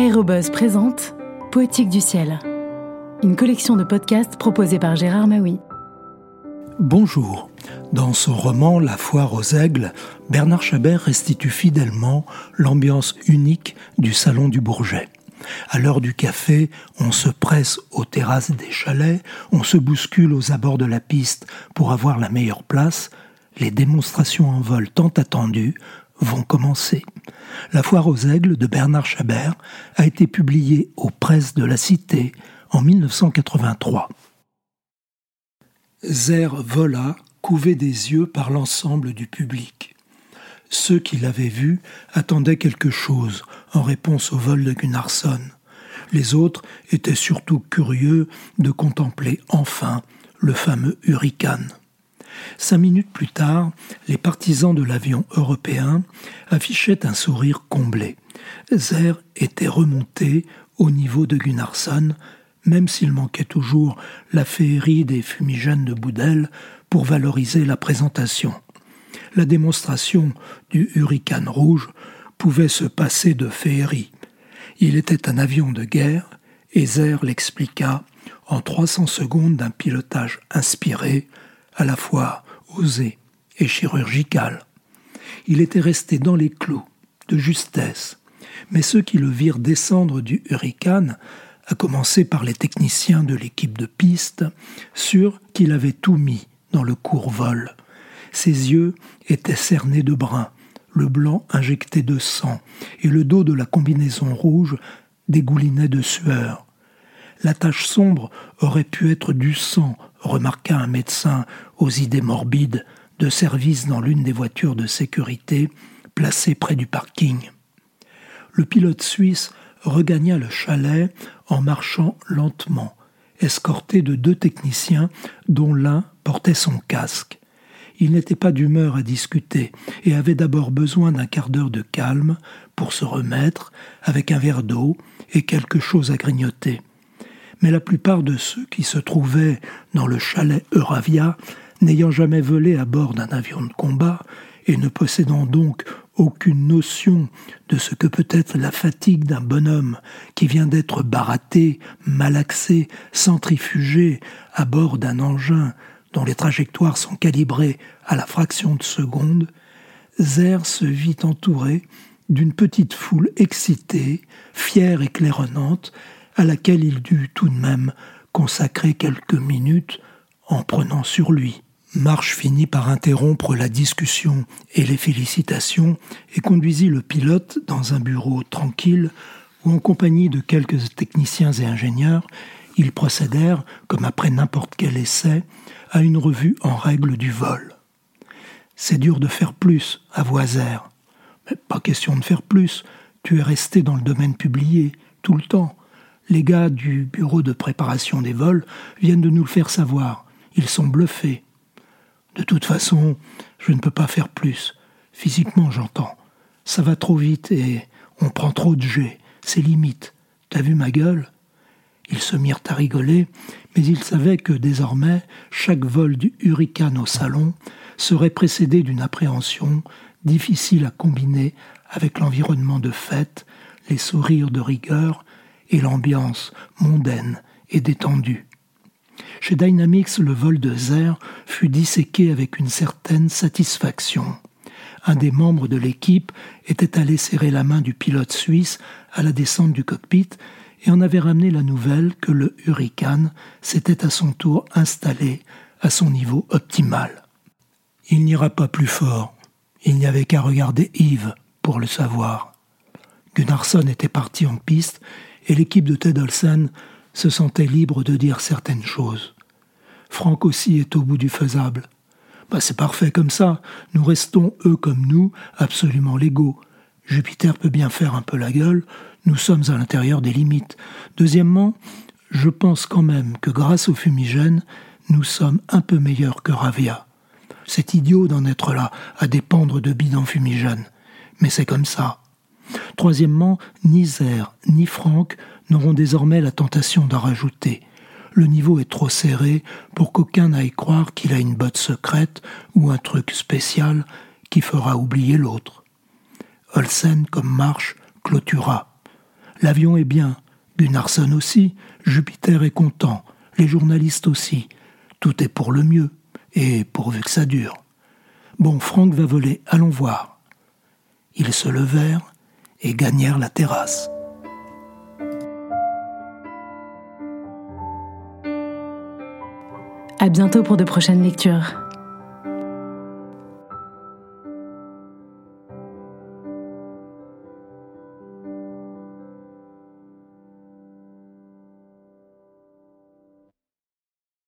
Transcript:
Aérobuzz présente Poétique du ciel, une collection de podcasts proposée par Gérard Maui. Bonjour. Dans son roman La foire aux aigles, Bernard Chabert restitue fidèlement l'ambiance unique du salon du Bourget. À l'heure du café, on se presse aux terrasses des chalets, on se bouscule aux abords de la piste pour avoir la meilleure place. Les démonstrations en vol tant attendues vont commencer. La foire aux aigles de Bernard Chabert a été publiée aux presses de la Cité en 1983. Zer vola, couvé des yeux par l'ensemble du public. Ceux qui l'avaient vu attendaient quelque chose en réponse au vol de Gunnarsson. Les autres étaient surtout curieux de contempler enfin le fameux hurricane. Cinq minutes plus tard, les partisans de l'avion européen affichaient un sourire comblé. Zer était remonté au niveau de Gunnarsson, même s'il manquait toujours la féerie des fumigènes de Boudel pour valoriser la présentation. La démonstration du hurricane rouge pouvait se passer de féerie. Il était un avion de guerre, et Zer l'expliqua en 300 secondes d'un pilotage inspiré, à la fois osé et chirurgical. Il était resté dans les clous, de justesse, mais ceux qui le virent descendre du hurricane, à commencer par les techniciens de l'équipe de piste, surent qu'il avait tout mis dans le court vol. Ses yeux étaient cernés de brun, le blanc injecté de sang, et le dos de la combinaison rouge dégoulinait de sueur. La tache sombre aurait pu être du sang, remarqua un médecin aux idées morbides de service dans l'une des voitures de sécurité placées près du parking. Le pilote suisse regagna le chalet en marchant lentement, escorté de deux techniciens dont l'un portait son casque. Il n'était pas d'humeur à discuter et avait d'abord besoin d'un quart d'heure de calme pour se remettre avec un verre d'eau et quelque chose à grignoter mais la plupart de ceux qui se trouvaient dans le chalet Euravia, n'ayant jamais volé à bord d'un avion de combat, et ne possédant donc aucune notion de ce que peut être la fatigue d'un bonhomme qui vient d'être baraté, malaxé, centrifugé à bord d'un engin dont les trajectoires sont calibrées à la fraction de seconde, Zer se vit entouré d'une petite foule excitée, fière et claironnante, à laquelle il dut tout de même consacrer quelques minutes en prenant sur lui. Marche finit par interrompre la discussion et les félicitations et conduisit le pilote dans un bureau tranquille où, en compagnie de quelques techniciens et ingénieurs, ils procédèrent, comme après n'importe quel essai, à une revue en règle du vol. C'est dur de faire plus, à. Mais pas question de faire plus. Tu es resté dans le domaine publié, tout le temps. Les gars du bureau de préparation des vols viennent de nous le faire savoir. Ils sont bluffés. De toute façon, je ne peux pas faire plus. Physiquement, j'entends. Ça va trop vite et on prend trop de jets. C'est limite. T'as vu ma gueule? Ils se mirent à rigoler, mais ils savaient que désormais, chaque vol du hurricane au salon serait précédé d'une appréhension difficile à combiner avec l'environnement de fête, les sourires de rigueur et l'ambiance mondaine et détendue. Chez Dynamics, le vol de Zer fut disséqué avec une certaine satisfaction. Un des membres de l'équipe était allé serrer la main du pilote suisse à la descente du cockpit et en avait ramené la nouvelle que le Hurricane s'était à son tour installé à son niveau optimal. Il n'ira pas plus fort. Il n'y avait qu'à regarder Yves pour le savoir. Gunnarsson était parti en piste et l'équipe de Ted Olsen se sentait libre de dire certaines choses. Franck aussi est au bout du faisable. Bah, c'est parfait comme ça. Nous restons, eux comme nous, absolument légaux. Jupiter peut bien faire un peu la gueule. Nous sommes à l'intérieur des limites. Deuxièmement, je pense quand même que grâce au fumigène, nous sommes un peu meilleurs que Ravia. C'est idiot d'en être là, à dépendre de bidons fumigènes. Mais c'est comme ça. Troisièmement, ni Zer ni Franck n'auront désormais la tentation d'en rajouter. Le niveau est trop serré pour qu'aucun n'aille croire qu'il a une botte secrète ou un truc spécial qui fera oublier l'autre. Olsen, comme marche, clôtura. L'avion est bien, Gunnarsson aussi, Jupiter est content, les journalistes aussi. Tout est pour le mieux, et pourvu que ça dure. Bon, Franck va voler, allons voir. Ils se levèrent, et gagnèrent la terrasse. À bientôt pour de prochaines lectures.